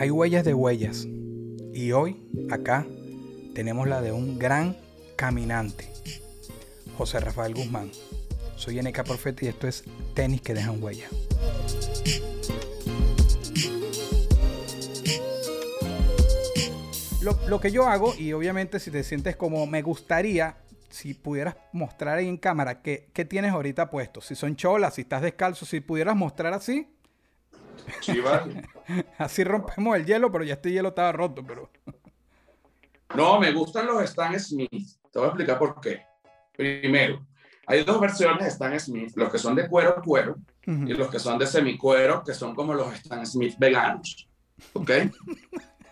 Hay huellas de huellas. Y hoy, acá, tenemos la de un gran caminante. José Rafael Guzmán. Soy NK Profeta y esto es Tenis que dejan huella. Lo, que yo hago, y obviamente si te sientes como me gustaría, si pudieras mostrar ahí en cámara qué, tienes ahorita puesto. Si son cholas, si estás descalzo, si pudieras mostrar así. Así rompemos el hielo, pero ya este hielo estaba roto, pero. no, me gustan los Stan Smith. Te voy a explicar por qué. Primero, hay dos versiones de Stan Smith, los que son de cuero cuero y los que son de semicuero, que son como los Stan Smith veganos. ¿Ok?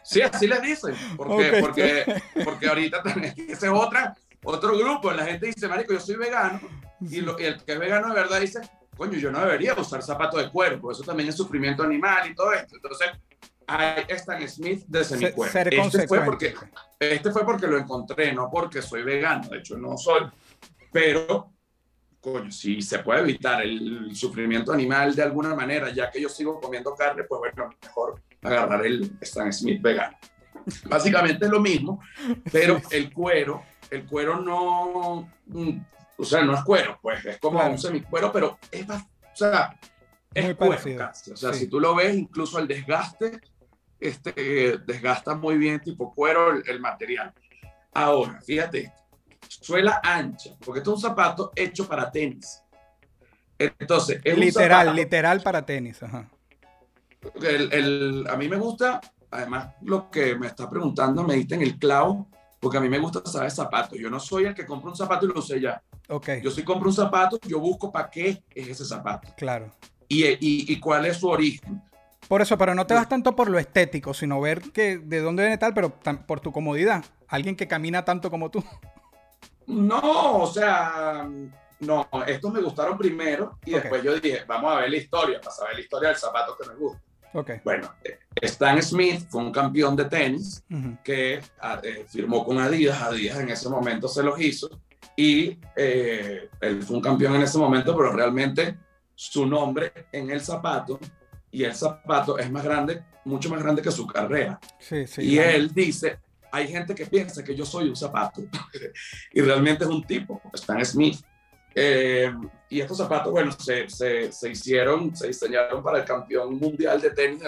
Sí, así les dicen. Porque, porque, porque ahorita ese es otra, otro grupo. La gente dice, Marico, yo soy vegano. Y, lo, el que es vegano de verdad dice, coño, yo no debería usar zapatos de cuero. Eso también es sufrimiento animal y todo esto. Entonces, hay Stan Smith de semicuero. Este fue, porque, este fue porque lo encontré, no porque soy vegano. De hecho, no soy. Pero coño, si se puede evitar el sufrimiento animal de alguna manera, ya que yo sigo comiendo carne, pues bueno, mejor agarrar el Stan Smith vegano. Básicamente es lo mismo, pero el cuero, el cuero no, mm, o sea, no es cuero, pues es como un semicuero, pero es, o sea, es cuero O sea, si tú lo ves, incluso el desgaste, este, desgasta muy bien tipo cuero el, el material. Ahora, fíjate suela ancha, porque esto es un zapato hecho para tenis. Entonces, es literal, literal para tenis. Ajá. El, a mí me gusta, además, lo que me está preguntando, me diste en el clavo, porque a mí me gusta saber zapatos. Yo no soy el que compra un zapato y lo sé ya. Okay. Yo sí compro un zapato, yo busco para qué es ese zapato. Claro. Y, y, y, cuál es su origen. Por eso, pero no te vas tanto por lo estético, sino ver que de dónde viene tal, pero por tu comodidad. Alguien que camina tanto como tú. No, o sea, no, estos me gustaron primero y después yo dije, vamos a ver la historia, para saber la historia del zapato que me gusta. Okay. Bueno, eh, Stan Smith fue un campeón de tenis que ah, eh, firmó con Adidas, Adidas en ese momento se los hizo y eh, él fue un campeón en ese momento, pero realmente su nombre en el zapato y el zapato es más grande, mucho más grande que su carrera. Sí, sí, y él dice, hay gente que piensa que yo soy un zapato y realmente es un tipo, Stan Smith. Eh, y estos zapatos, bueno, se, se, se, hicieron, se diseñaron para el campeón mundial de tenis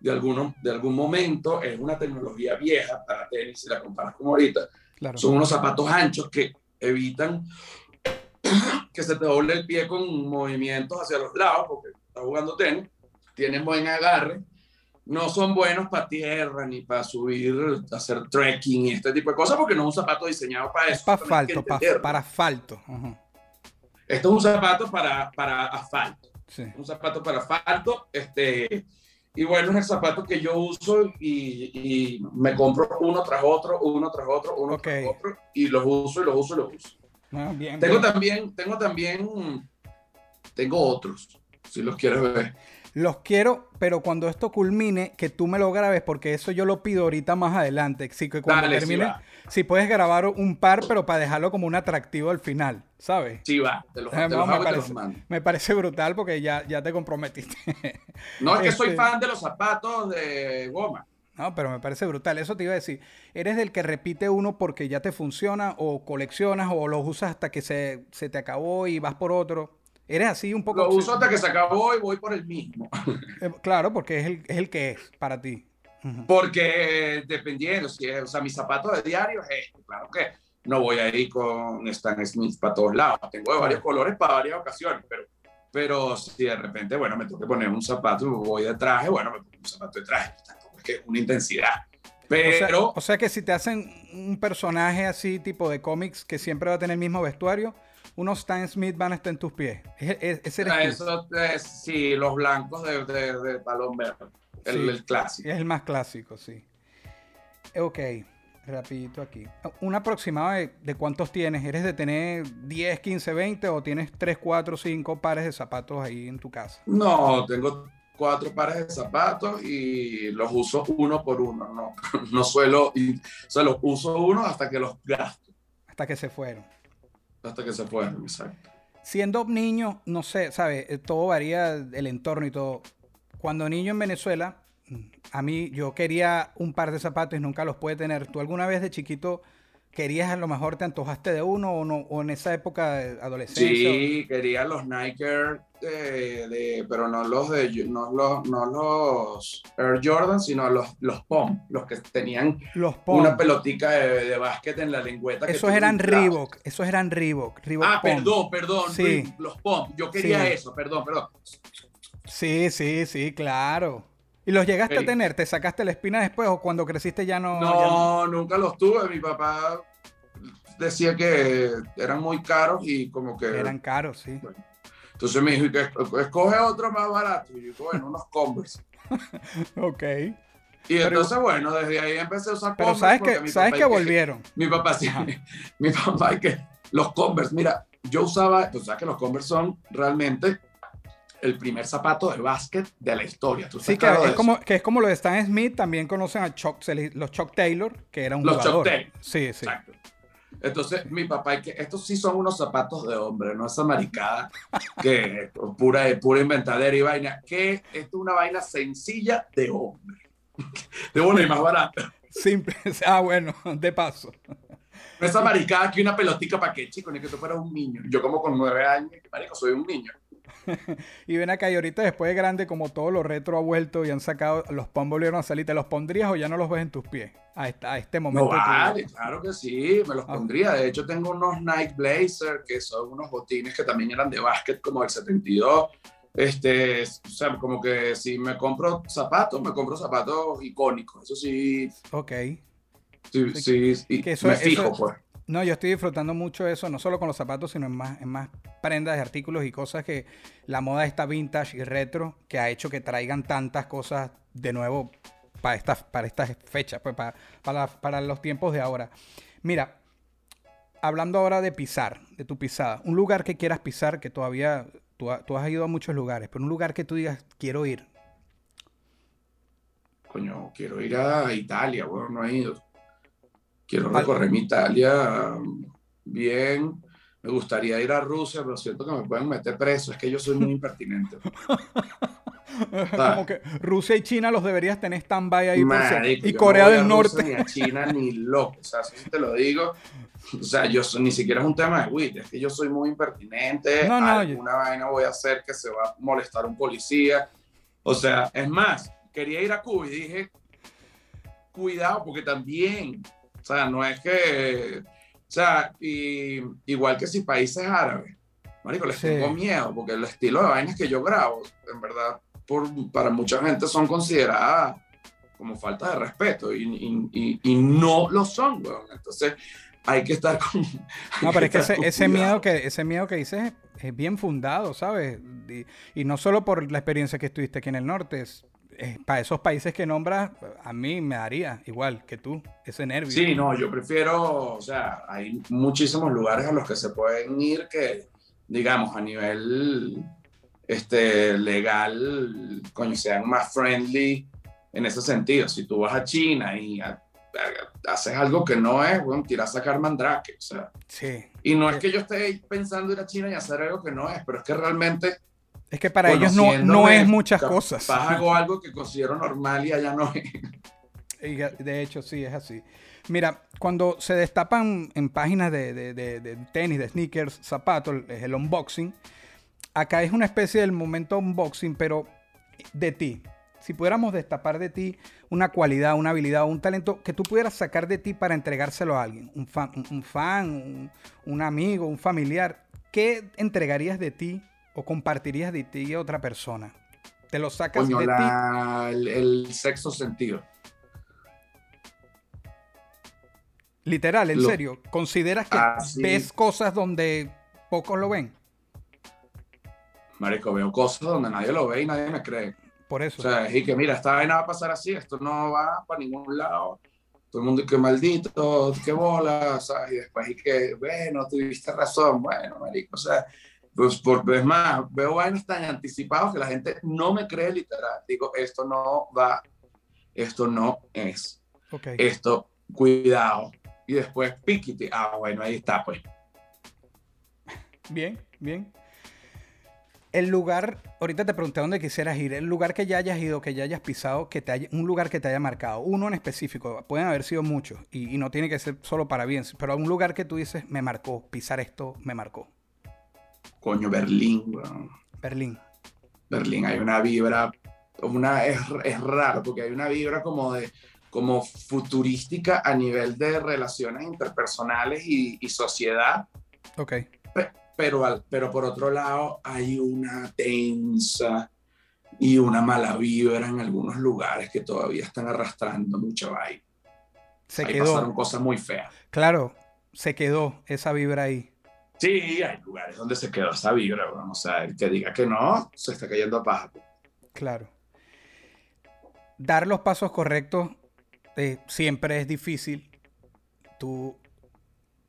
de, alguno, de algún momento. Es una tecnología vieja para tenis, si la comparas con ahorita. Son unos zapatos anchos que evitan que se te doble el pie con movimientos hacia los lados, porque estás jugando tenis. Tienen buen agarre no son buenos para tierra ni para subir, hacer trekking y este tipo de cosas porque no es un zapato diseñado para eso. Para asfalto, para, asfalto. Esto es un zapato para, para asfalto. Un zapato para asfalto. Este, y bueno, es el zapato que yo uso y, me compro uno tras otro, uno tras otro, uno tras otro, y los uso y los uso y los uso. Ah, bien, tengo también, tengo también, tengo otros, si los quieres ver. Los quiero, pero cuando esto culmine, que tú me lo grabes, porque eso yo lo pido ahorita más adelante. Sí, que cuando termine, si puedes grabar un par, pero para dejarlo como un atractivo al final, ¿sabes? Sí, va. Te los, me, parece, me, parece, brutal porque ya, ya te comprometiste. No, es que soy este fan de los zapatos de goma. No, pero me parece brutal. Eso te iba a decir. ¿Eres del que repite uno porque ya te funciona o coleccionas o los usas hasta que se, se te acabó y vas por otro? Eres así un poco. Lo uso hasta que se acabó y voy por el mismo. Eh, claro, porque es el, es el que es para ti. Porque dependiendo, si es, o sea, mi zapato de diario es este, claro que no voy a ir con Stan Smith para todos lados. Tengo de varios colores para varias ocasiones, pero, pero si de repente, bueno, me tengo que poner un zapato, voy de traje, bueno, me pongo un zapato de traje, es que una intensidad. Pero. O sea, que si te hacen un personaje así, tipo de cómics, que siempre va a tener el mismo vestuario, unos Stan Smith van a estar en tus pies. Ese eres Eso, sí, los blancos de, de, balón verde. el, Sí. el clásico. Es el más clásico, sí. Ok, rapidito aquí. Un aproximado de, de cuántos tienes. ¿Eres de tener 10, 15, 20 o tienes 3, 4, 5 pares de zapatos ahí en tu casa? No, tengo cuatro pares de zapatos y los uso uno por uno. No, no suelo, y, o sea, los uso uno hasta que los gasto, Hasta que se fueron. Hasta que se fueron, exacto. Siendo niño, no sé, ¿sabes? Eh, Todo varía el entorno y todo. Cuando niño en Venezuela, mm, a mí yo quería un par de zapatos y nunca los pude tener. ¿Tú alguna vez de chiquito querías, a lo mejor te antojaste de uno o, no, o en esa época de adolescencia? Sí, quería los Nike Air, de, de- pero no los de no los, no los Air Jordan, sino los, los POM, los que tenían Los Pom. una pelotica de, de básquet en la lengüeta. Esos eran. Reebok, esos eran Reebok. Reebok Ah, Pom. perdón, perdón, Sí. Los POM. Yo quería Sí. eso, perdón, perdón. Sí, sí, sí, claro. ¿Y los llegaste a tener? ¿Te sacaste la espina después o cuando creciste ya no? No, nunca los tuve. Mi papá decía que eran muy caros y como que... Eran caros, sí. Entonces me dijo, "¿Y qué? escoge otro más barato. Y yo, bueno, unos Converse. Ok. Y entonces, bueno, desde ahí empecé a usar Pero Converse. sabes que, sabes que volvieron. Mi papá sí, mi papá y que los Converse, mira, yo usaba, tú sabes que los Converse son realmente el primer zapato de básquet de la historia. ¿Tú Sí, que claro es, como, que es como lo de Stan Smith, también conocen a Chuck, los Chuck Taylor, que era un Los Chuck jugador. Taylor. Sí, sí. Exacto. Entonces, mi papá, y que estos sí son unos zapatos de hombre, no esa maricada que es pura, pura inventadera y vaina, que esto es una vaina sencilla de hombre. De una y más barata. Simple. Ah, bueno, de paso. No esa maricada que una pelotica para qué, chico, ni que tú fueras un niño. Yo como con nueve años, marico, soy un niño. Y ven acá, y ahorita después de grande, como todo lo retro ha vuelto y han sacado, los POM volvieron a salir, ¿te los pondrías o ya no los ves en tus pies? A, esta- a este momento. claro que sí, me los Ah. pondría. De hecho, tengo unos Nike Blazer, que son unos botines que también eran de básquet, como del 72. Este, o sea, como que si me compro zapatos, me compro zapatos icónicos. Eso sí, Ok. sí, sí, y Que eso- me eso- fijo, pues. No, yo estoy disfrutando mucho eso, no solo con los zapatos, sino en más, en más prendas y artículos y cosas que la moda está vintage y retro, que ha hecho que traigan tantas cosas de nuevo para estas, para estas fechas, pues para, para, para los tiempos de ahora. Mira, hablando ahora de pisar, de tu pisada, un lugar que quieras pisar, que todavía tú, tú has ido a muchos lugares, pero un lugar que tú digas, quiero ir. Coño, quiero ir a Italia, bueno, no he ido. Quiero Vale. recorrer mi Italia um, bien. Me gustaría ir a Rusia, pero siento que me pueden meter preso. Es que yo soy muy impertinente. Como que Rusia y China los deberías tener stand-by ahí. Marico, y yo Corea no voy del a Rusia, Norte. Ni a China ni loco. O sea, eso sí te lo digo. O sea, yo ni siquiera es un tema de wit, es que yo soy muy impertinente. No, no, alguna vaina voy a hacer que se va a molestar un policía. O sea, es más, quería ir a Cuba y dije, cuidado, porque también, o sea, no es que, o sea, y, igual que si países árabes, marico, les Sí. tengo miedo, porque el estilo de vainas que yo grabo, en verdad, por, para mucha gente son consideradas como falta de respeto y, y- y- y no lo son, weón. Entonces, hay que estar con. No, pero es que ese, ese miedo que ese miedo que dices es, es bien fundado, ¿sabes? Y, y no solo por la experiencia que estuviste aquí en el norte, es para esos países que nombras, a mí me daría igual que tú, ese nervio. Sí, no, yo prefiero, o sea, hay muchísimos lugares a los que se pueden ir que, digamos, a nivel este, legal, coño, sean más friendly en ese sentido. Si tú vas a China y a- a- haces algo que no es, bueno, tiras a sacar mandrake, o sea. Sí. Y no es que yo esté pensando ir a China y hacer algo que no es, pero es que realmente Es que para ellos no, no es muchas cosas. hago algo que considero normal y allá no es. De hecho, sí, es así. Mira, cuando se destapan en páginas de, de- de- de tenis, de sneakers, zapatos, es el unboxing. Acá es una especie del momento unboxing, pero de ti. Si pudiéramos destapar de ti una cualidad, una habilidad o un talento que tú pudieras sacar de ti para entregárselo a alguien, un fan, un, un fan, un, un amigo, un familiar, ¿qué entregarías de ti o compartirías de ti a otra persona? Te lo sacas Coño, de ti. el, el sexto sentido. Literal, en Lo- serio. ¿Consideras que Ah, sí. ves cosas donde pocos lo ven? Marico, veo cosas donde nadie lo ve y nadie me cree. Por eso. O sea, y que mira, esta vaina va a pasar así, esto no va para ningún lado. Todo el mundo, que maldito, qué bola, y después, y que, bueno, tuviste razón, bueno, marico, o sea, pues por vez más, veo vainas tan anticipados que la gente no me cree literal. Digo, esto no va, esto no es. Esto, cuidado. Y después, piquite. Ah, bueno, ahí está, pues. Bien, bien. El lugar, ahorita te pregunté dónde quisieras ir, el lugar que ya hayas ido, que ya hayas pisado, que te haya, un lugar que te haya marcado, uno en específico, pueden haber sido muchos y, y no tiene que ser solo para bien, pero un lugar que tú dices, me marcó, pisar esto me marcó. Coño, Berlín, weón. Berlín. Berlín, hay una vibra, una, es, es raro, porque hay una vibra como de, como futurística a nivel de relaciones interpersonales y, y sociedad, Ok. pe- pero, al- pero por otro lado hay una tensa y una mala vibra en algunos lugares que todavía están arrastrando mucha vaina. Se Ahí quedó. pasaron cosas muy feas. Claro, se quedó esa vibra ahí. Sí, hay lugares donde se quedó esa vibra, o sea, el que diga que no, se está cayendo a paja. Claro. Dar los pasos correctos eh, siempre es difícil. Tú,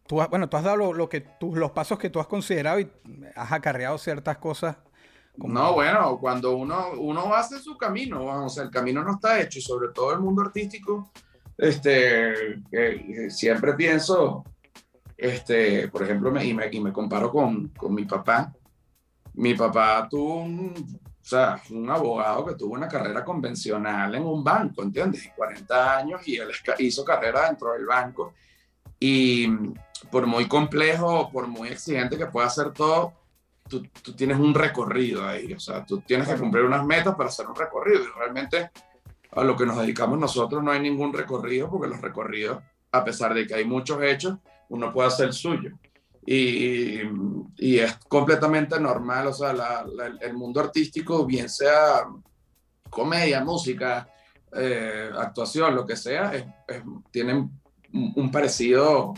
tú has- bueno, tú has dado lo, lo que tú, los pasos que tú has considerado y has acarreado ciertas cosas. como- No, bueno, cuando uno, uno hace su camino, o sea, el camino no está hecho, y sobre todo el mundo artístico, este, eh, siempre pienso, este, por ejemplo, me, y, me, y me comparo con, con mi papá. Mi papá tuvo un, o sea, un abogado que tuvo una carrera convencional en un banco, ¿entiendes? 40 años y él hizo carrera dentro del banco. Y por muy complejo, por muy exigente que pueda ser todo, tú, tú tienes un recorrido ahí. O sea, tú tienes que cumplir unas metas para hacer un recorrido. Y realmente a lo que nos dedicamos nosotros no hay ningún recorrido, porque los recorridos, a pesar de que hay muchos hechos, uno puede hacer el suyo. Y, y es completamente normal, o sea, la- la- el mundo artístico, bien sea comedia, música, eh, actuación, lo que sea, es, es- tienen un, parecido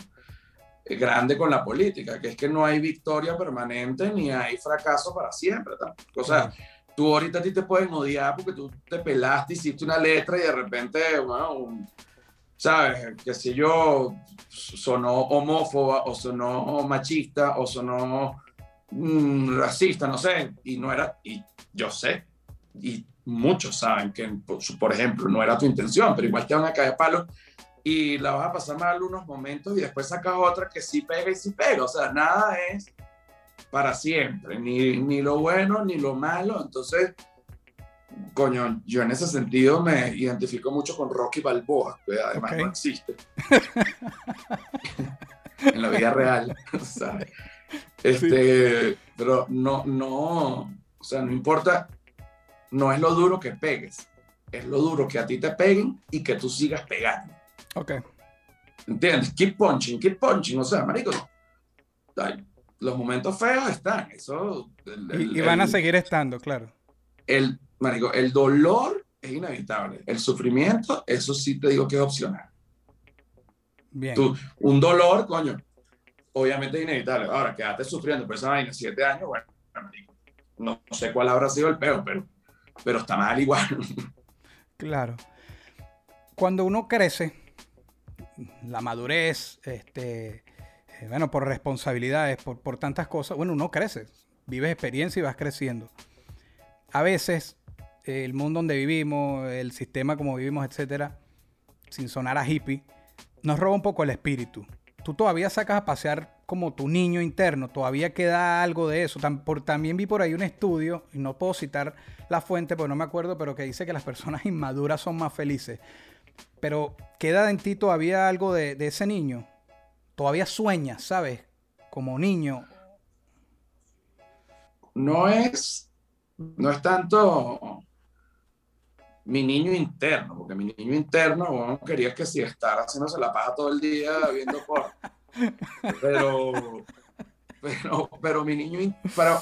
grande con la política, que es que no hay victoria permanente ni hay fracaso para siempre. tampoco. O sea, tú ahorita a ti te pueden odiar porque tú te pelaste, hiciste una letra y de repente, bueno, un- ¿sabes? Que si yo sonó homófoba o sonó machista o sonó mm, racista, no sé, y no era, y yo sé, y muchos saben que, por, ejemplo, no era tu intención, pero igual te van a caer palos y la vas a pasar mal unos momentos y después sacas otra que sí pega y sí pega, o sea, nada es para siempre, ni, ni lo bueno ni lo malo, entonces coño, yo en ese sentido me identifico mucho con Rocky Balboa, que además no existe. en la vida real, ¿sabes? Este, pero no, no, o sea, no importa, no es lo duro que pegues, es lo duro que a ti te peguen y que tú sigas pegando. Ok. ¿Entiendes? Keep punching, keep punching, o sea, marico, los momentos feos están, eso... el- Y, el- y van a el- seguir estando, claro. el, marico, el dolor es inevitable. El sufrimiento, eso sí te digo que es opcional. Bien. Tú, un dolor, coño, obviamente es inevitable. Ahora, quédate sufriendo por esa vaina siete años, bueno, marico, no, no sé cuál habrá sido el peor, pero, pero está mal igual. Claro. Cuando uno crece, la madurez, este, eh, bueno, por responsabilidades, por, por tantas cosas, bueno, uno crece, vives experiencia y vas creciendo. A veces, el mundo donde vivimos, el sistema como vivimos, etcétera, sin sonar a hippie, nos roba un poco el espíritu. Tú todavía sacas a pasear como tu niño interno, todavía queda algo de eso. También vi por ahí un estudio, y no puedo citar la fuente porque no me acuerdo, pero que dice que las personas inmaduras son más felices. Pero queda en ti todavía algo de, de ese niño. Todavía sueñas, ¿sabes? Como niño. No es, no es tanto mi niño interno, porque mi niño interno, bueno, quería que si estar haciéndose la paja todo el día viendo por. Pero, pero, pero mi niño, pero,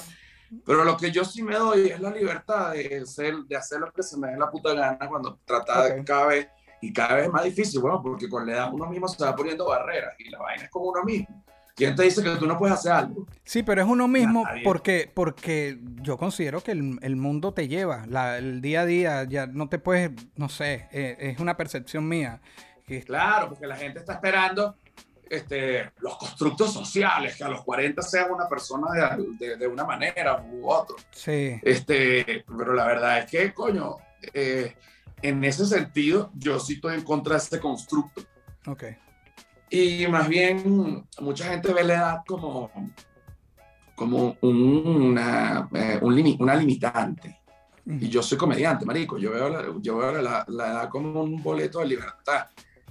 pero lo que yo sí me doy es la libertad de, ser, de hacer lo que se me dé la puta gana cuando trata de Ok. cada vez, y cada vez es más difícil, bueno, porque con la edad uno mismo se va poniendo barreras y la vaina es con uno mismo. ¿Quién te dice que tú no puedes hacer algo? Sí, pero es uno mismo Nadie. porque, porque yo considero que el, el mundo te lleva, la- el día a día, ya no te puedes, no sé, eh, es una percepción mía. que- Claro, porque la gente está esperando este, los constructos sociales, que a los 40 seas una persona de, de- de una manera u otra. sí, Este, pero la verdad es que, coño, eh, en ese sentido, yo sí estoy en contra de este constructo. ok. Y más bien, mucha gente ve la edad como, como una, eh, un limi- una limitante. Y yo soy comediante, marico. Yo veo, la, yo veo la, la edad como un boleto de libertad.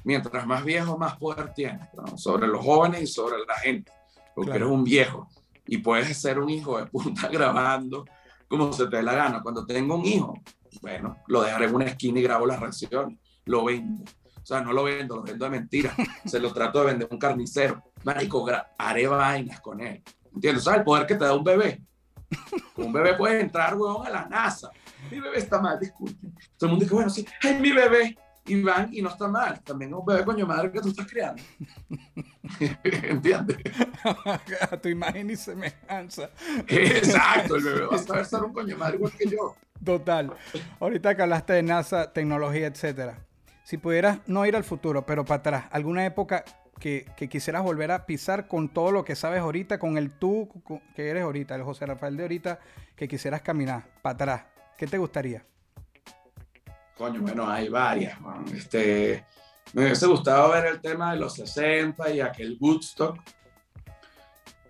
Mientras más viejo, más poder tienes, ¿no? Sobre los jóvenes y sobre la gente. Porque Claro. eres un viejo y puedes ser un hijo de puta grabando como se te dé la gana. Cuando tengo un hijo, bueno, lo dejaré en una esquina y grabo las reacciones. Lo vendo. O sea, no lo vendo, lo vendo de mentira. Se lo trato de vender a un carnicero. Marico, haré vainas con él. ¿Entiendes? ¿Sabes el poder que te da un bebé? Un bebé puede entrar, huevón, a la NASA. Mi bebé está mal, disculpe. Todo el mundo dice, bueno, sí, ay, mi bebé. Y van y no está mal. También es un bebé coño madre que tú estás criando. ¿Entiendes? a tu imagen y semejanza. Exacto, el bebé va a saber ser un coño madre igual que yo. Total. Ahorita que hablaste de NASA, tecnología, etcétera. Si pudieras no ir al futuro, pero para atrás, alguna época que, quisieras volver a pisar con todo lo que sabes ahorita, con el tú que eres ahorita, el José Rafael de ahorita, que quisieras caminar para atrás, ¿qué te gustaría? Coño, bueno, hay varias. Este, me hubiese gustado ver el tema de los 60 y aquel Woodstock.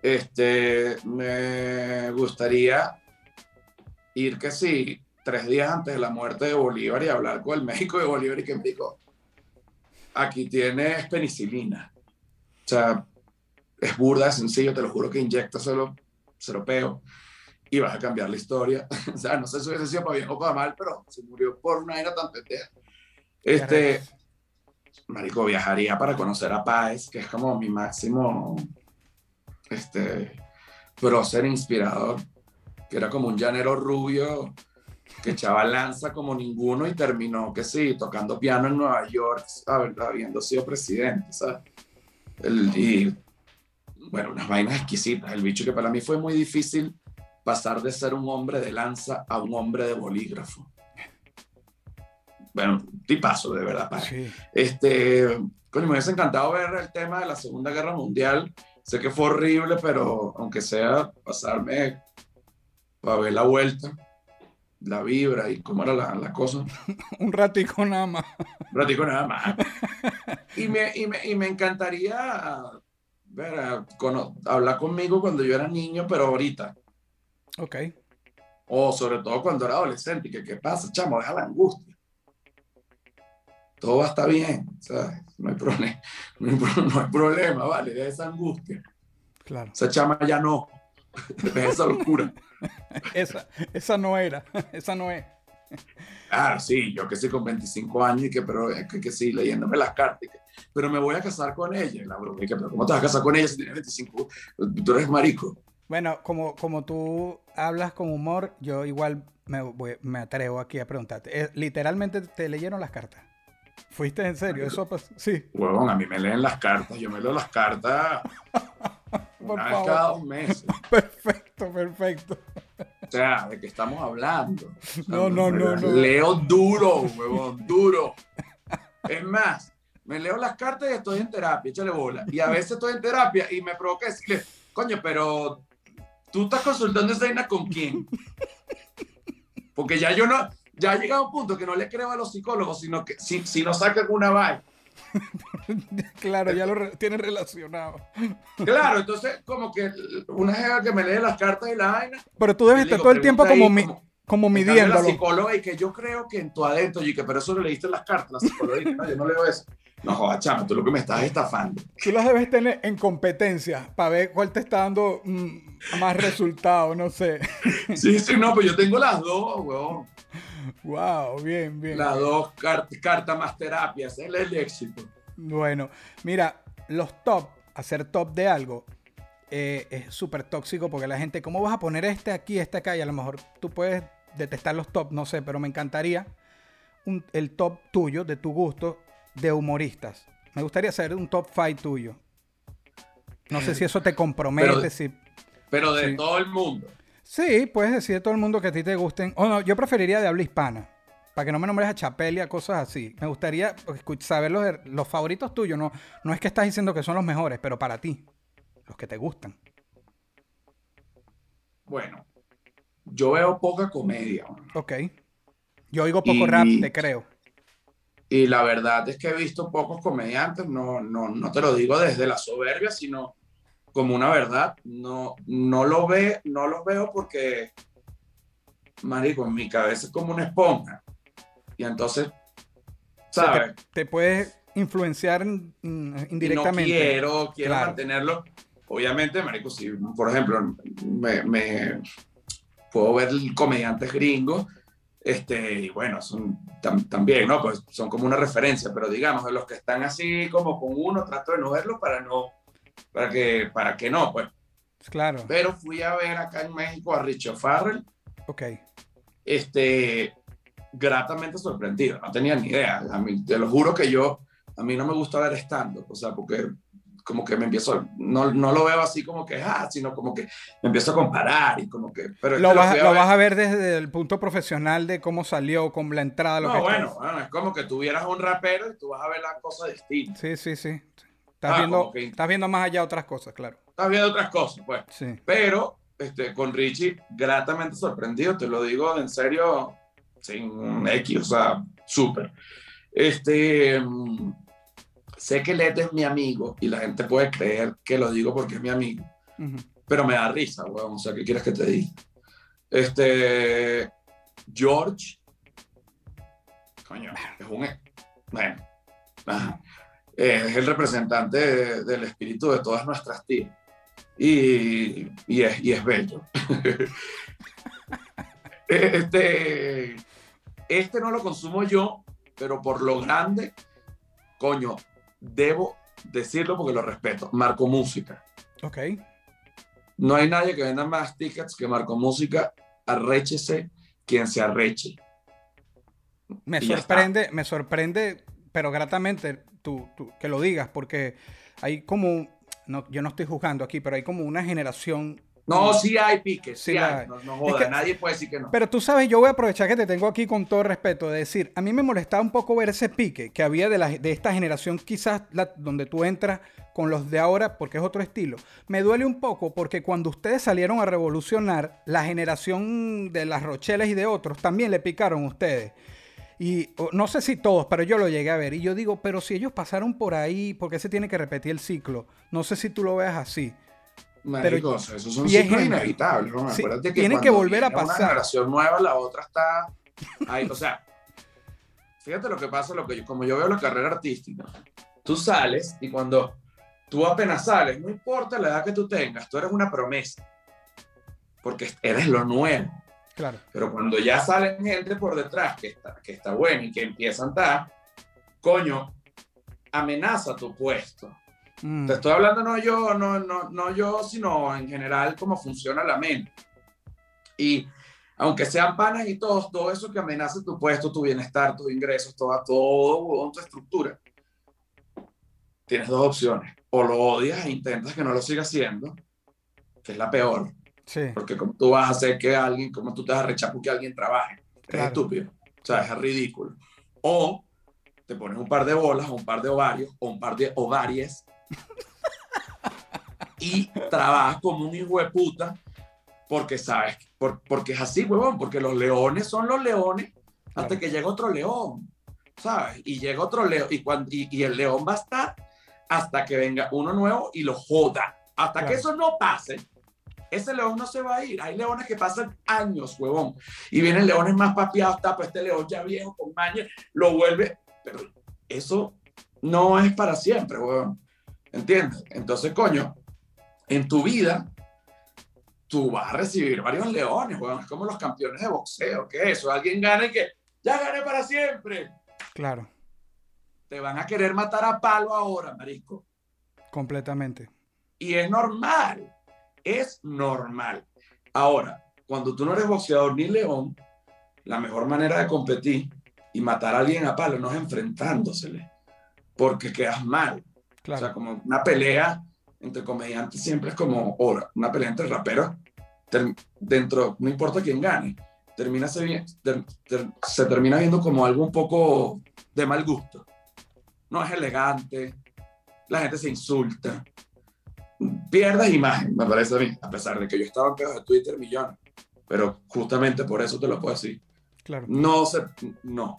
Este, me gustaría ir que sí, tres días antes de la muerte de Bolívar y hablar con el médico de Bolívar y que me dijo, aquí tienes penicilina. O sea, es burda, es sencillo, te lo juro que inyectaselo, se lo pego y vas a cambiar la historia. o sea, no sé si hubiese sido para bien o para mal, pero se murió por una era tan pendeja. Este, marico, viajaría para conocer a Páez, que es como mi máximo, este, prócer inspirador, que era como un llanero rubio que echaba lanza como ninguno y terminó, que sí, tocando piano en Nueva York, ¿sabes? habiendo sido presidente, ¿sabes? El- y, bueno, unas vainas exquisitas. El bicho que para mí fue muy difícil pasar de ser un hombre de lanza a un hombre de bolígrafo. Bueno, tipazo, de verdad. padre. Sí. Este, coño, me hubiese encantado ver el tema de la Segunda Guerra Mundial. Sé que fue horrible, pero aunque sea pasarme para ver la vuelta, la vibra y cómo era la, la cosa, Un ratico nada más. un ratico nada más. Y me, y me, y me encantaría ver, a- cono- hablar conmigo cuando yo era niño, pero ahorita. Ok. O sobre todo cuando era adolescente. que, ¿Qué pasa, chamo? Deja la angustia. Todo va a estar bien, ¿sabes? No hay, problema, no hay, pro- no hay problema, ¿vale? De esa angustia. Claro. Esa chama ya no. Esa locura. Esa, esa no era. Esa no es. Claro, sí, yo que sí con 25 años y que, pero es que, que sí, leyéndome las cartas. que, pero me voy a casar con ella. La broma, que, pero ¿cómo te vas a casar con ella si tienes 25? Tú eres marico. Bueno, como, como tú hablas con humor, yo igual me, voy- me atrevo aquí a preguntarte. Eh, literalmente te leyeron las cartas. ¿Fuiste en serio? Eso pas- Sí, Huevón, a mí me leen las cartas. Yo me leo las cartas Por una vez favor. cada dos meses. perfecto, perfecto. O sea, ¿de qué estamos hablando? O sea, No, no, no, no. Leo duro, huevón, duro. Es más, me leo las cartas y estoy en terapia, échale bola. Y a veces estoy en terapia y me provoca decirle, coño, pero tú estás consultando esa vaina con quién. Porque ya yo no, ya ha llegado un punto que no le creo a los psicólogos, sino que si, si no sacan una vaina. Claro, ya lo tienes relacionado. Claro, entonces como que una jeva que me lee las cartas y la vaina, Pero tú debes Le estar todo el tiempo como, ahí, mi- como- como cambio, La midiéndolo. psicóloga y que yo creo que en tu adentro, y que pero eso lo leíste las cartas, la psicóloga no, yo no leo eso. No jodas, chamo, tú lo que me estás estafando. Tú las debes tener en competencia para ver cuál te está dando mm, más resultado, no sé. Sí, sí, no, pues yo tengo las dos, weón. Wow, bien, bien. Las dos cartas carta más terapias, ese es el éxito. Bueno, mira, los top, hacer top de algo, eh, es súper tóxico porque la gente, ¿cómo vas a poner este aquí, este acá? Y a lo mejor tú puedes detestar los top, no sé, pero me encantaría un- el top tuyo, de tu gusto, de humoristas. Me gustaría hacer un top 5 tuyo. No sé si eso te compromete, Pero- si... Pero de Sí. todo el mundo. Sí, puedes decir de todo el mundo que a ti te gusten. O no, yo preferiría de habla hispana. Para que no me nombres a Chapelia, cosas así. Me gustaría saber los, los favoritos tuyos. No, no es que estás diciendo que son los mejores, pero para ti. Los que te gustan. Bueno, yo veo poca comedia. Ok. Yo oigo poco Y- rap, te creo. Y la verdad es que he visto pocos comediantes, no, no, no te lo digo desde la soberbia, sino como una verdad. No, no, lo ve, no los veo porque, marico, en mi cabeza es como una esponja. Y entonces, O sea, ¿sabes? te, te puedes influenciar mm, Y indirectamente. no quiero, quiero Claro. mantenerlo. Obviamente, marico, si, por ejemplo, me, me- puedo ver comediantes gringos, este, y bueno, son tam- también, ¿no? Pues son como una referencia, pero digamos, los que están así como con uno, trato de no verlos para no, para que, para que no, pues. Claro. Pero fui a ver acá en México a Richard Farrell, Ok. este, gratamente sorprendido, no tenía ni idea. A mí, te lo juro que yo, a mí no me gusta ver stand o sea, porque como que me empiezo, no, no lo veo así como que, ah, sino como que me empiezo a comparar y como que, pero Lo, vas, lo ver- vas a ver desde el punto profesional de cómo salió, con la entrada, lo No, que bueno, bueno, es como que tuvieras un rapero y tú vas a ver la cosa distinta. Sí, sí, sí. Estás, Ah, viendo, que- estás viendo más allá otras cosas, claro. Estás viendo otras cosas, pues. Sí. Pero este, con Richie, gratamente sorprendido, te lo digo en serio, sin X, o sea, súper. Este, sé que Lete es mi amigo y la gente puede creer que lo digo porque es mi amigo, Ujú. pero me da risa, weón, o sea, ¿qué quieres que te diga? Este, George, coño, es un, bueno, ajá, es el representante de- del espíritu de todas nuestras tías y, y, es, y es bello. este, este no lo consumo yo, pero por lo grande, coño, debo decirlo porque lo respeto. Marco Música. Ok. No hay nadie que venda más tickets que Marco Música. Arréchese quien se arreche. Me Y sorprende, me sorprende, pero gratamente tú, tú- que lo digas, porque hay como, no, yo no estoy juzgando aquí, pero hay como una generación. No, sí hay piques, sí, Sí hay. hay. No, no joda, que- nadie puede decir que no. Pero tú sabes, yo voy a aprovechar que te tengo aquí con todo respeto de decir, a mí me molestaba un poco ver ese pique que había de, la, de esta generación, quizás la- donde tú entras con los de ahora, porque es otro estilo. Me duele un poco porque cuando ustedes salieron a revolucionar, la generación de las Rocheles y de otros también le picaron a ustedes. Y no sé si todos, pero yo lo llegué a ver. Y yo digo, pero si ellos pasaron por ahí, ¿por qué se tiene que repetir el ciclo? No sé si tú lo veas así. Marico, esos son ciclos inevitables. ¿no? Sí, Acuérdate tiene que volver a pasar. Una generación nueva, la otra está ahí. O sea, fíjate lo que pasa, lo que yo, como yo veo la carrera artística. Tú sales y cuando tú apenas sales, no importa la edad que tú tengas, tú eres una promesa. Porque eres lo nuevo. Claro. Pero cuando ya salen gente por detrás que está, que está buena y que empiezan a estar, coño, amenaza tu puesto. Mm, Te estoy hablando no yo, no, no, no yo, sino en general cómo funciona la mente. Y aunque sean panas y todos, todo eso que amenaza tu puesto, tu bienestar, tus ingresos, toda, todo, tu estructura, tienes dos opciones. O lo odias e intentas que no lo siga haciendo, que es la peor, sí. porque como tú vas a hacer que alguien, como tú te vas a rechazar porque alguien trabaje, es Claro. estúpido, o sea, es ridículo. O te pones un par de bolas, o un par de ovarios, o un par de ovarias, y trabajas como un hijo de puta, porque sabes, por- porque es así, huevón, porque los leones son los leones hasta Claro. que llega otro león, ¿sabes? Y llega otro león, y, cuando, y, y el león va a estar hasta que venga uno nuevo y lo joda. Hasta que Claro. eso no pase, ese león no se va a ir. Hay leones que pasan años, huevón. Y vienen leones más papiados, está, pues este león ya viejo, con maña, lo vuelve. Pero eso no es para siempre, huevón. ¿Entiendes? Entonces, coño, en tu vida, tú vas a recibir varios leones, huevón. Es como los campeones de boxeo. ¿Qué es eso? Alguien gana y que ya gané para siempre. Claro. Te van a querer matar a palo ahora, marisco. Completamente. Y es normal, es normal. Ahora, cuando tú no eres boxeador ni león, la mejor manera de competir y matar a alguien a palo no es enfrentándosele, porque quedas mal. Claro. O sea, como una pelea entre comediantes siempre es como ahora, una pelea entre raperos, dentro, no importa quién gane, termina se, vi- ter- ter- se termina viendo como algo un poco de mal gusto. No es elegante, la gente se insulta, pierdes imagen, me parece a mí, a pesar de que yo estaba en pedos de Twitter millones, pero justamente por eso te lo puedo decir. Claro. No se, no.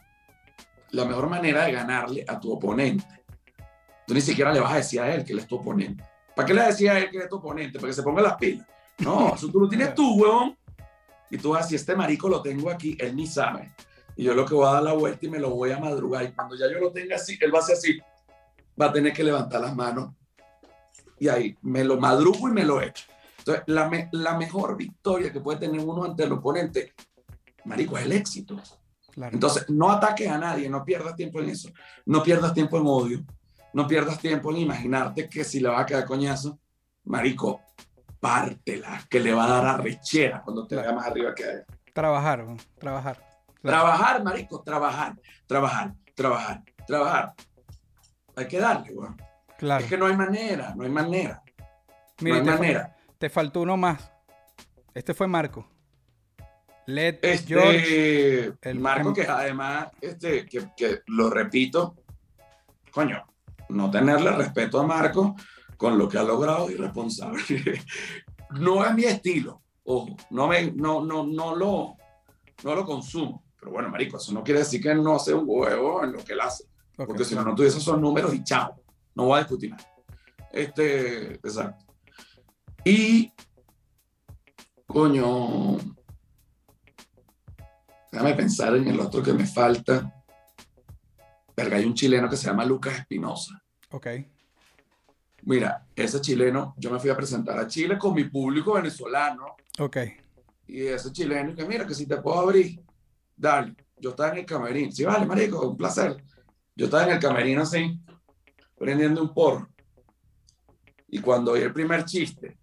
La mejor manera de ganarle a tu oponente, tú ni siquiera le vas a decir a él que él es tu oponente. ¿Para qué le decías a él que es tu oponente? Para que se ponga las pilas. No, eso tú lo tienes tú, huevón. Y tú vas, si este marico lo tengo aquí, él ni sabe. Y yo lo que voy a dar la vuelta y me lo voy a madrugar. Y cuando ya yo lo tenga así, él va a hacer así. Va a tener que levantar las manos. Y ahí me lo madrugo y me lo echo. Entonces, la, me- la mejor victoria que puede tener uno ante el oponente, marico, es el éxito. Claro. Entonces, no ataques a nadie, no pierdas tiempo en eso. No pierdas tiempo en odio. No pierdas tiempo en imaginarte que si le va a quedar coñazo, marico, pártela, que le va a dar arrechera cuando te vea más arriba que a él. Trabajar, trabajar. Claro. Trabajar, marico, trabajar, trabajar, trabajar, trabajar. Hay que darle, weón. Claro. Es que no hay manera, no hay manera. Mira, no te, hay fal- manera. te faltó uno más. Este fue Marco. Led George. Este, el- Marco, que además, este, que, que lo repito, coño, no tenerle respeto a Marco con lo que ha logrado es irresponsable. no es mi estilo, ojo, no, me, no, no, no, lo, no lo consumo. Pero bueno, marico, eso no quiere decir que no hace un huevo en lo que él hace. Ok, Porque si no, no tuviese esos números y chao. No voy a discutir nada. Este, exacto. Y, coño, déjame pensar en el otro que me falta. Verga, hay un chileno que se llama Lucas Espinosa. Ok. Mira, ese chileno, yo me fui a presentar a Chile con mi público venezolano. Ok. Y ese chileno, que mira, que si te puedo abrir, dale. Yo estaba en el camerino. Sí, vale, marico, un placer. Yo estaba en el camerino así, prendiendo un porro. Y cuando oí el primer chiste,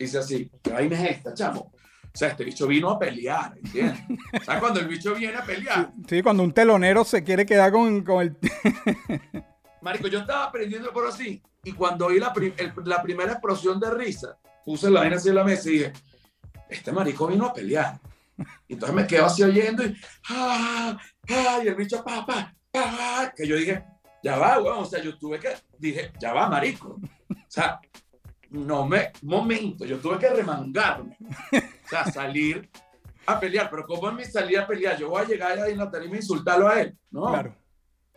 hice así, ¿qué vaina es esta, chamo? O sea, este bicho vino a pelear, ¿entiendes? ¿Sabes cuando el bicho viene a pelear? Sí, cuando un telonero se quiere quedar con, con el. Marico, yo estaba prendiendo el porro así, y cuando oí la, prim- el- la primera explosión de risa, puse la vaina así en la mesa y dije, este marico vino a pelear. Y entonces me quedo así oyendo y, ¡ah! ¡ah! Y el bicho, pa, pa, pa, que yo dije, ya va, weón, o sea, yo tuve que, dije, ya va, marico. O sea, no me, momento, yo tuve que remangarme. O sea, salir a pelear, pero como en mi salida a pelear, yo voy a llegar ahí en la tarima e insultarlo a él. No, Claro.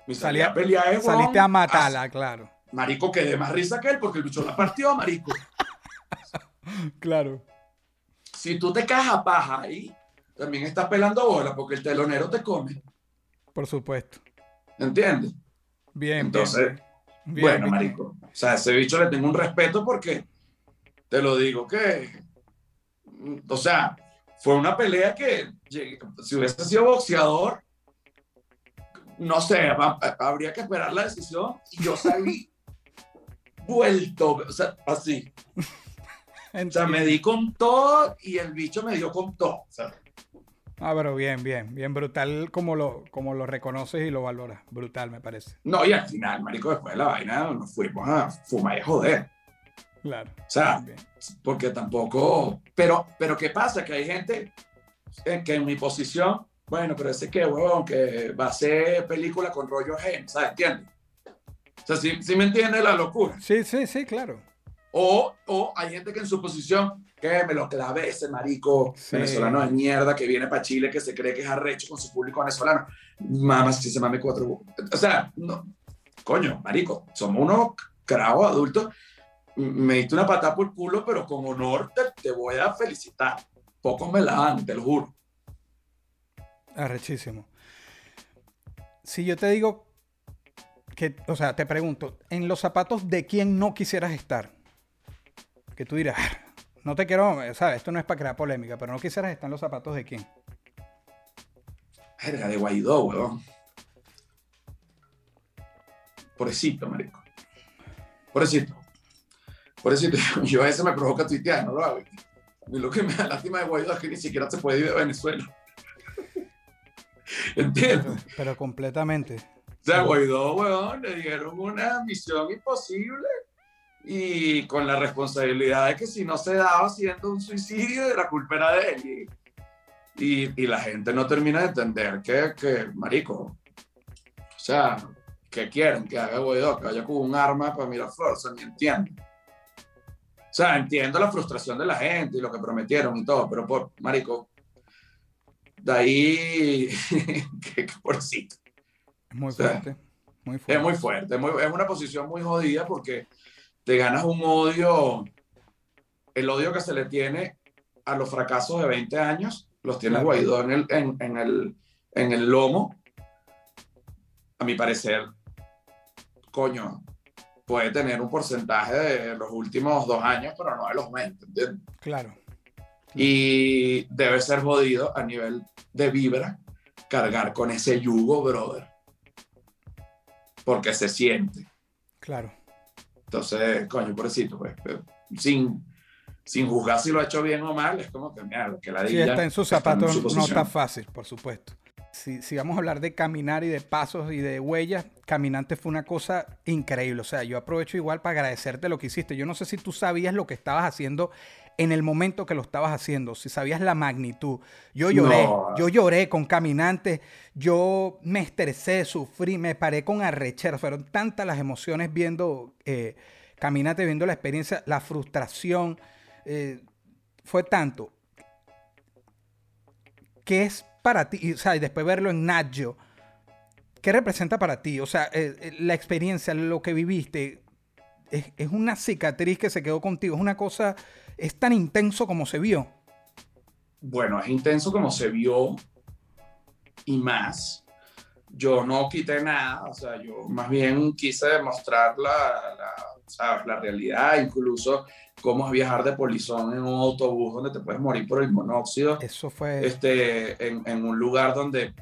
mi salida a- pelear es, weón, Saliste a matarla, claro. Marico, que de más risa que él, porque el bicho la partió, marico. Claro. Si tú te caes a paja ahí, también estás pelando bola, porque el telonero te come. Por supuesto. ¿Entiendes? Bien. Entonces, bien, bueno, Bien. marico. O sea, a ese bicho le tengo un respeto porque te lo digo que. O sea, fue una pelea que si hubiese sido boxeador, no sé, va- habría que esperar la decisión y yo salí vuelto, o sea, así. O sea, me di con todo y el bicho me dio con todo. o sea, Ah, pero bien, bien, bien brutal como lo, como lo reconoces y lo valoras. Brutal, me parece. no, y al final, marico, después de la vaina nos fuimos a fumar y joder. Claro. O sea, Bien. porque tampoco. Pero, pero ¿qué pasa? Que hay gente en que en mi posición, bueno, pero ese que, huevón, que va a hacer película con rollo gen, ¿sabes? ¿Entiendes? O sea, sí, sí me entiende la locura. Sí, sí, sí, claro. O, o hay gente que en su posición, que me lo clavé ese marico Sí. venezolano de mierda que viene para Chile, que se cree que es arrecho con su público venezolano. Mamá, si se mame cuatro. O sea, no. Coño, marico, somos unos cravos adultos. Me diste una patada por el culo, pero con honor te, te voy a felicitar. Pocos me la dan, te lo juro. Arrechísimo. Si yo te digo que, o sea, te pregunto, en los zapatos de quién no quisieras estar, que tú dirás, "Ah, no te quiero, sabes, esto no es para crear polémica, pero no quisieras estar en los zapatos de quién. Verga, de Guaidó, weón. Pobrecito, marico. Pobrecito. Pobrecito. Yo a veces me provoca tuitear, no lo hago. Y lo que me da lástima de Guaidó es que ni siquiera se puede ir de Venezuela. ¿Entiendes? Pero completamente. O sea, Guaidó, weón, le dieron una misión imposible y con la responsabilidad de que si no se daba haciendo un suicidio, la culpa era de él. Y, y, la gente no termina de entender que, que, marico, o sea, que quieren que haga Guaidó, que vaya con un arma para mirar fuerza, ni entiendo. O sea, entiendo la frustración de la gente y lo que prometieron y todo, pero por, marico, de ahí, que, pobrecito. Es muy fuerte, muy fuerte. Es muy fuerte, es una posición muy jodida porque te ganas un odio, el odio que se le tiene a los fracasos de 20 años, los tiene Guaidó en el, en, en, el, en el lomo. A mi parecer, coño, puede tener un porcentaje de los últimos dos años, pero no de los 20, ¿entiendes? Claro. Y debe ser jodido a nivel de vibra cargar con ese yugo, brother. Porque se siente. Claro. Entonces, coño, pobrecito, pues, sin, sin juzgar si lo ha hecho bien o mal, es como que, mira, que la Si está en sus zapatos, no está fácil, por supuesto. Si, si, vamos a hablar de caminar y de pasos y de huellas, Caminante fue una cosa increíble. O sea, yo aprovecho igual para agradecerte lo que hiciste. Yo no sé si tú sabías lo que estabas haciendo en el momento que lo estabas haciendo, si sabías la magnitud. Yo lloré, yo lloré con Caminante, yo me estresé, sufrí, me paré con arrechera. Fueron tantas las emociones viendo eh, Caminante, viendo la experiencia, la frustración. Eh, fue tanto. ¿Qué es para ti? O sea, y después verlo en Nacho, ¿qué representa para ti? O sea, eh, eh, la experiencia, lo que viviste, es, es, una cicatriz que se quedó contigo, es una cosa, es tan intenso como se vio. Bueno, es intenso como se vio y más. Yo no quité nada, o sea, yo más bien quise demostrar la, la realidad, incluso cómo es viajar de polizón en un autobús donde te puedes morir por el monóxido. Eso fue. Este, en, en un lugar donde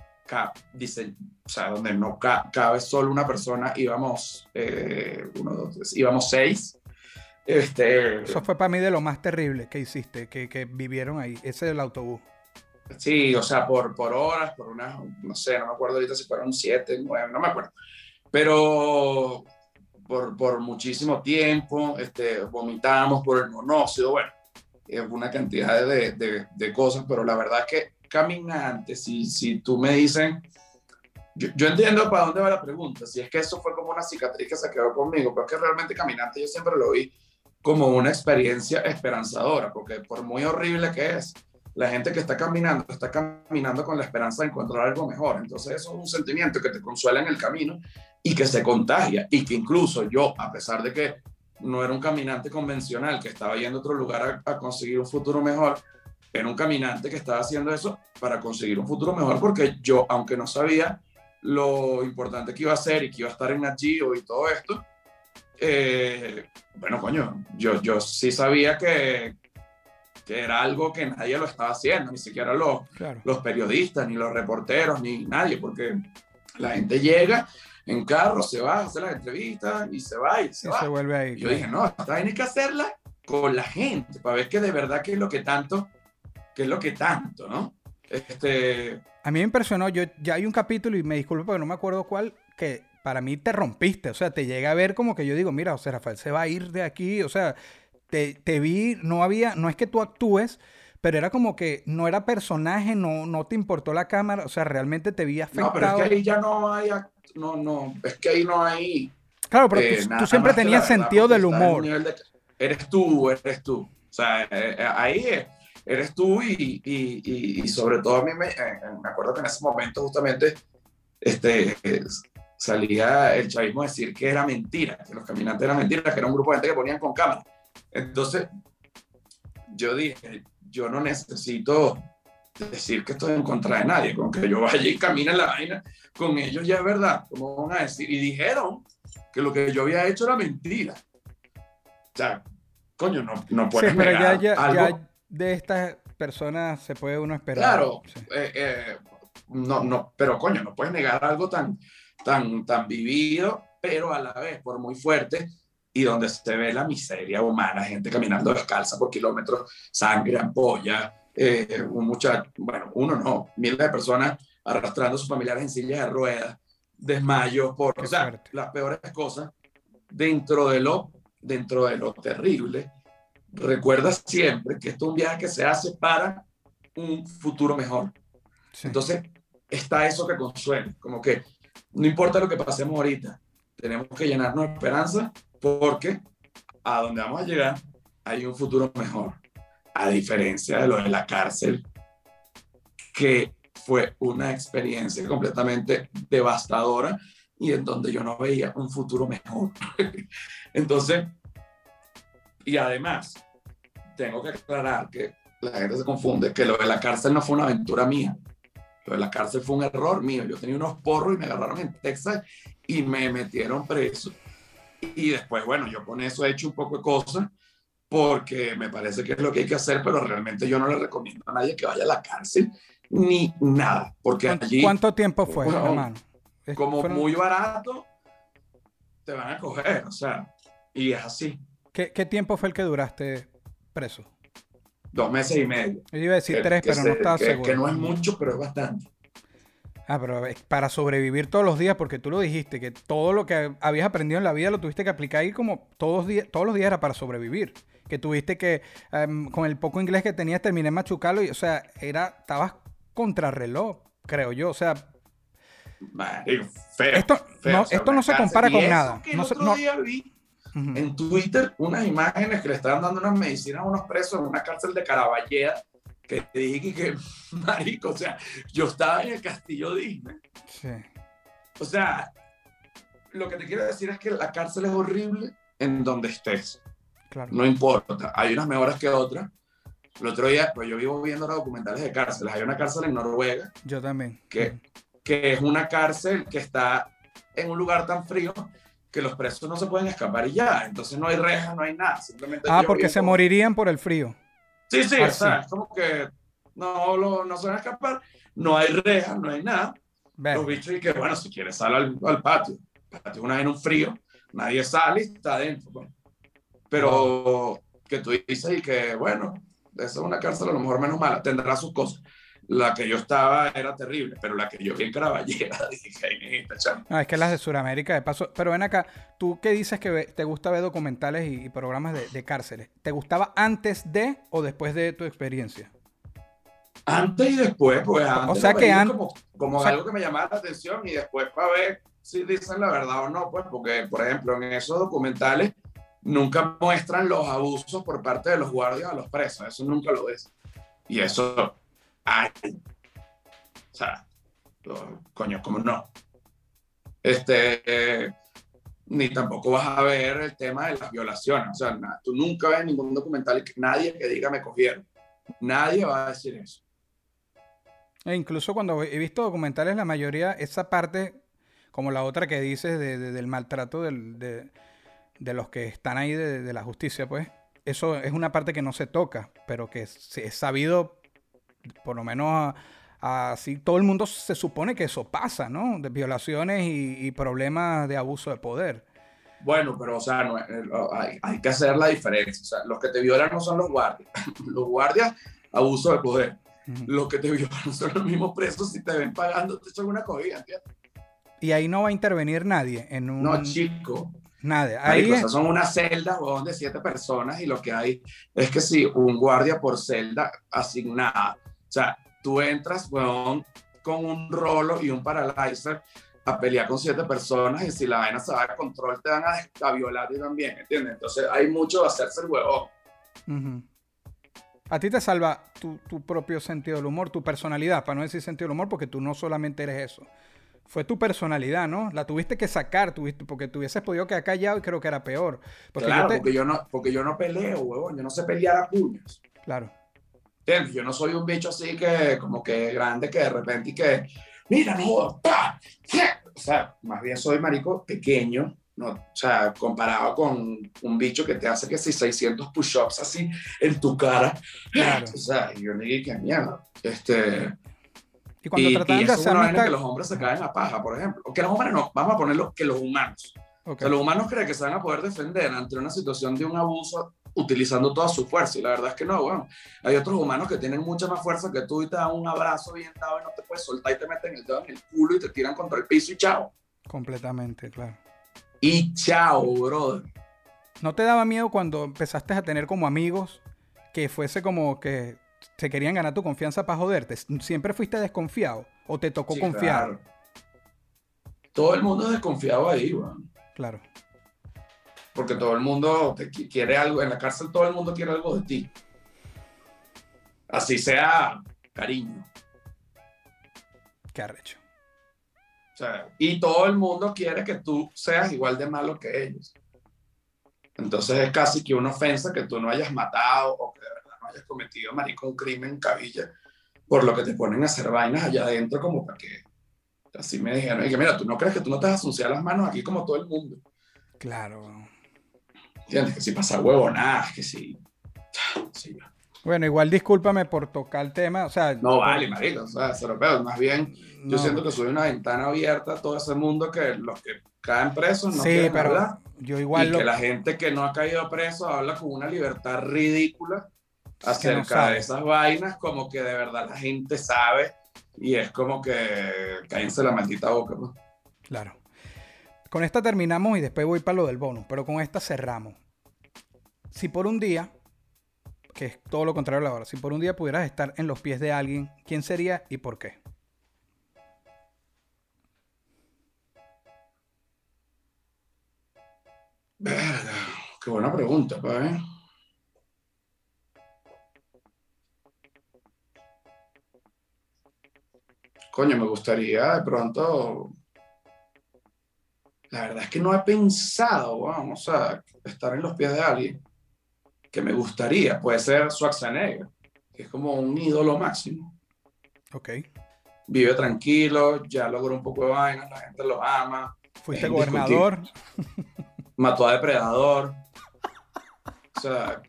dice, o sea, donde no cabe solo una persona, íbamos, eh, uno, dos, íbamos seis. Este, Eso fue para mí de lo más terrible que hiciste, que, que vivieron ahí, ese del autobús. Sí, o sea, por, por horas, por unas, no sé, no me acuerdo ahorita si fueron siete, nueve, no me acuerdo. Pero por, por muchísimo tiempo, este, vomitamos por el monóxido, bueno, es una cantidad de, de, de, cosas, pero la verdad es que caminante, si, si tú me dices, yo, yo, entiendo para dónde va la pregunta, si es que eso fue como una cicatriz que se quedó conmigo, pero es que realmente caminante yo siempre lo vi como una experiencia esperanzadora, porque por muy horrible que es, la gente que está caminando está caminando con la esperanza de encontrar algo mejor. Entonces eso es un sentimiento que te consuela en el camino y que se contagia y que incluso yo, a pesar de que no era un caminante convencional que estaba yendo a otro lugar a, conseguir un futuro mejor, era un caminante que estaba haciendo eso para conseguir un futuro mejor, porque yo, aunque no sabía lo importante que iba a ser y que iba a estar en Gio y todo esto, eh, bueno, coño, yo, yo sí sabía que, que, era algo que nadie lo estaba haciendo, ni siquiera los, claro. los periodistas, ni los reporteros, ni nadie, porque la gente llega en carro, se va, hace las entrevistas y se va y se y va. Se vuelve ahí, y yo dije, no, esta hay que hacerla con la gente, para ver que de verdad que es lo que tanto que es lo que tanto, ¿no? Este... A mí me impresionó, yo ya hay un capítulo y me disculpo porque no me acuerdo cuál, que para mí te rompiste, o sea, te llega a ver como que yo digo, mira, sea, Rafael se va a ir de aquí, o sea, te, te vi, no había, no es que tú actúes, pero era como que no era personaje, no, no te importó la cámara, o sea, realmente te vi afectado. No, pero es que ahí ya no hay, no, no, es que ahí no hay... Claro, pero eh, tú, tú, siempre tenías sentido del humor. De, eres tú, eres tú. O sea, eh, ahí es eres tú y, y, y, sobre todo a mí me, eh, me, acuerdo que en ese momento justamente este, salía el chavismo a decir que era mentira, que los caminantes eran mentiras, que era un grupo de gente que ponían con cámara. Entonces, yo dije, yo no necesito decir que estoy en contra de nadie, con que yo vaya y camine la vaina, con ellos ya es verdad, como van a decir, y dijeron que lo que yo había hecho era mentira. O sea, coño, no, no puedes sí, pero ya, ya, algo ya de estas personas se puede uno esperar. Claro, sí. eh, eh, no, no, pero coño, no puedes negar algo tan, tan, tan vivido, pero a la vez por muy fuerte y donde se ve la miseria humana, gente caminando descalza por kilómetros, sangre, ampolla, eh, un muchacho, bueno, uno no, miles de personas arrastrando a sus familiares en sillas de ruedas, desmayo, por, o sea, las peores cosas dentro de lo dentro de lo terrible, recuerda siempre que esto es un viaje que se hace para un futuro mejor. Sí. Entonces, está eso que consuela, como que no importa lo que pasemos ahorita, tenemos que llenarnos de esperanza porque a donde vamos a llegar hay un futuro mejor, a diferencia de lo de la cárcel, que fue una experiencia completamente devastadora y en donde yo no veía un futuro mejor. Entonces, y además, tengo que aclarar que la gente se confunde, que lo de la cárcel no fue una aventura mía. Lo de la cárcel fue un error mío. Yo tenía unos porros y me agarraron en Texas y me metieron preso. Y después, bueno, yo con eso he hecho un poco de cosas porque me parece que es lo que hay que hacer, pero realmente yo no le recomiendo a nadie que vaya a la cárcel ni nada, porque ¿Cuánto, allí, cuánto tiempo fue, Bueno, hermano? Como fueron- muy barato, te van a coger, o sea, y es así, ¿qué, qué tiempo fue el que duraste preso? dos meses y medio. Yo iba a decir Que- tres, que pero se- no estaba que- seguro. Que no es mucho, pero es bastante. Ah, pero para sobrevivir todos los días, porque tú lo dijiste, que todo lo que habías aprendido en la vida lo tuviste que aplicar ahí como todos, todos los días era para sobrevivir. Que tuviste que, em, con el poco inglés que tenías, terminé machucarlo y, o sea, era, estabas contrarreloj, creo yo. O sea, feo, Esto feo, no- esto se compara Y con nada. que el No otro no- día vi en Twitter unas imágenes que le estaban dando unas medicinas a unos presos en una cárcel de Caraballeda que te dije que, marico, o sea, yo estaba en el castillo Disney. Sí. O sea, lo que te quiero decir es que la cárcel es horrible en donde estés. Claro. No importa. Hay unas mejores que otras. El otro día, pues yo vivo viendo los documentales de cárceles. Hay una cárcel en Noruega Yo también. ¿Qué? que es una cárcel que está en un lugar tan frío que los presos no se pueden escapar y ya. Entonces no hay rejas, no hay nada. Simplemente Ah, porque se morirían por el frío. Sí, sí, Ah, o sea, sí. es como que no, lo- no se van a escapar. No hay rejas, no hay nada. Los bichos y que, bueno, si quieres sal al, al patio. El patio una vez en un frío, nadie sale y está adentro. pues. Pero que tú dices y que, bueno, esa es una cárcel a lo mejor menos mala, tendrá sus cosas. La que yo estaba era terrible, pero la que yo vi en Caraballera, dije, "Ay, chamo". No, es que las de Sudamérica, de paso. Pero ven acá, tú qué dices que te gusta ver documentales y, y programas de, de cárceles. ¿Te gustaba antes de o después de tu experiencia? Antes y después, pues antes. sea lo que veía an- Como, como o sea- algo que me llamaba la atención y después para ver si dicen la verdad o no, pues porque, por ejemplo, en esos documentales nunca muestran los abusos por parte de los guardias a los presos, eso nunca lo ves. Y eso, ay, o sea, coño, como no. Este, ni tampoco vas a ver el tema de las violaciones, o sea, tú nunca ves ningún documental que nadie que diga me cogieron. Nadie va a decir eso. E incluso cuando he visto documentales, la mayoría, esa parte, como la otra que dices de- de- del maltrato de, de los que están ahí de, la justicia, pues, eso es una parte que no se toca, pero que es sabido, por lo menos así, todo el mundo se supone que eso pasa, ¿no? De violaciones y, y problemas de abuso de poder. Bueno, pero o sea, no, eh, hay, hay que hacer la diferencia. O sea, los que te violan no son los guardias. Los guardias, abuso de poder. Los que te violan son los mismos presos si te ven pagando, te echan una cogida, ¿entiendes? Y ahí no va a intervenir nadie en un... No, chico. Nada. Ahí Marico, es- son unas celdas, huevón, de siete personas y lo que hay es que si un guardia por celda asignada. O sea, tú entras, huevón, con un rolo y un paralyzer a pelear con siete personas y si la vaina se va de control te van a, a y también, ¿entiendes? Entonces hay mucho de hacerse el huevón. A ti te salva tu, tu propio sentido del humor, tu personalidad, para no decir sentido del humor, porque tú no solamente eres eso. Fue tu personalidad, ¿no? La tuviste que sacar, tuviste, porque tú hubieses podido quedar callado y creo que era peor. Porque claro, yo te- porque, yo no, porque yo no peleo, huevón, yo no sé pelear a puños. Claro. ¿Entiendes? Yo no soy un bicho así que, como que grande, que de repente y que, mira, no. O sea, más bien soy marico pequeño, ¿no? O sea, comparado con un bicho que te hace que si 600 push-ups así en tu cara. Claro. O sea, yo le dije, qué mierda. Este, Y cuando y, trataban y de hacer una amistad... que los hombres se caen a paja, por ejemplo. O que los hombres no, vamos a ponerlo que los humanos. Ok. O sea, los humanos creen que se van a poder defender ante una situación de un abuso utilizando toda su fuerza. Y la verdad es que no, bueno. Hay otros humanos que tienen mucha más fuerza que tú y te dan un abrazo bien dado y no te puedes soltar y te meten el dedo en el culo y te tiran contra el piso y chao. Completamente, claro. Y chao, brother. ¿No te daba miedo cuando empezaste a tener como amigos que fuese como que se querían ganar tu confianza para joderte? ¿Siempre fuiste desconfiado o te tocó Sí, confiar? claro. Todo el mundo es desconfiado ahí, weón. Claro. Porque todo el mundo te qui- quiere algo. En la cárcel todo el mundo quiere algo de ti. Así sea cariño. Qué arrecho. O sea, y todo el mundo quiere que tú seas igual de malo que ellos. Entonces es casi que una ofensa que tú no hayas matado o que de verdad no hayas cometido, marico, un crimen cabilla, por lo que te ponen a hacer vainas allá adentro como para que... Así me dijeron, y que mira, tú no crees que tú no te vas a las manos aquí como todo el mundo. Claro. ¿Entiendes? Que si pasa huevonadas, que si... Sí, Bueno, igual discúlpame por tocar el tema. O sea, no vale, marico, o sea, se lo veo. Más bien, yo no. siento que soy una ventana abierta a todo ese mundo que los que caen presos no sí, quieren pero hablar. yo igual y lo... que la gente que no ha caído preso habla con una libertad ridícula no acerca de esas vainas, como que de verdad la gente sabe y es como que cállense la maldita boca. pues. Claro. Con esta terminamos y después voy para lo del bonus, pero con esta cerramos. Si por un día, que es todo lo contrario a la hora, si por un día pudieras estar en los pies de alguien, ¿quién sería y por qué? Verga, qué buena pregunta, pa, ¿eh? Coño, me gustaría de pronto. La verdad es que no he pensado, vamos, o sea, estar en los pies de alguien que me gustaría. Puede ser Schwarzenegger, que es como un ídolo máximo. Ok. Vive tranquilo, ya logró un poco de vainas, la gente lo ama. Fuiste gobernador. mató a Depredador. O sea,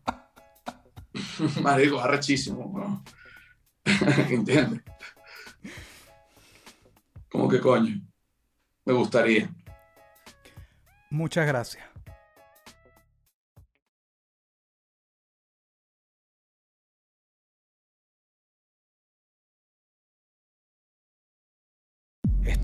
marico, arrechísimo, ¿no? ¿Entiendes? Como que coño, me gustaría. Muchas gracias.